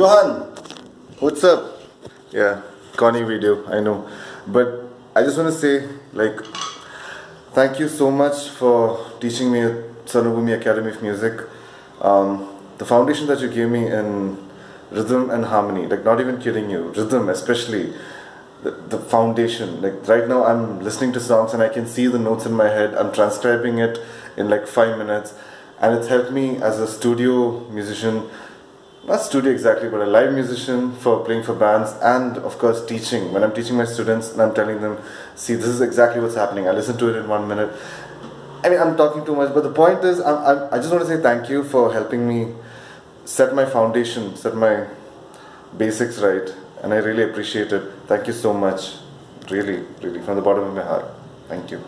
Johan, what's up? Yeah, corny video, I know. But I just want to say, like, thank you so much for teaching me at Sarvabhumi Academy of Music. Um, the foundation that you gave me in rhythm and harmony, like, not even kidding you, rhythm especially, the, the foundation. Like, right now I'm listening to songs and I can see the notes in my head, I'm transcribing it in like five minutes, and it's helped me as a studio musician not studio exactly, but a live musician for playing for bands and of course teaching. When I'm teaching my students and I'm telling them, see, this is exactly what's happening. I listen to it in one minute. I mean, I'm talking too much, but the point is, I'm, I'm, I just want to say thank you for helping me set my foundation, set my basics right, and I really appreciate it. Thank you so much. Really, really, from the bottom of my heart. Thank you.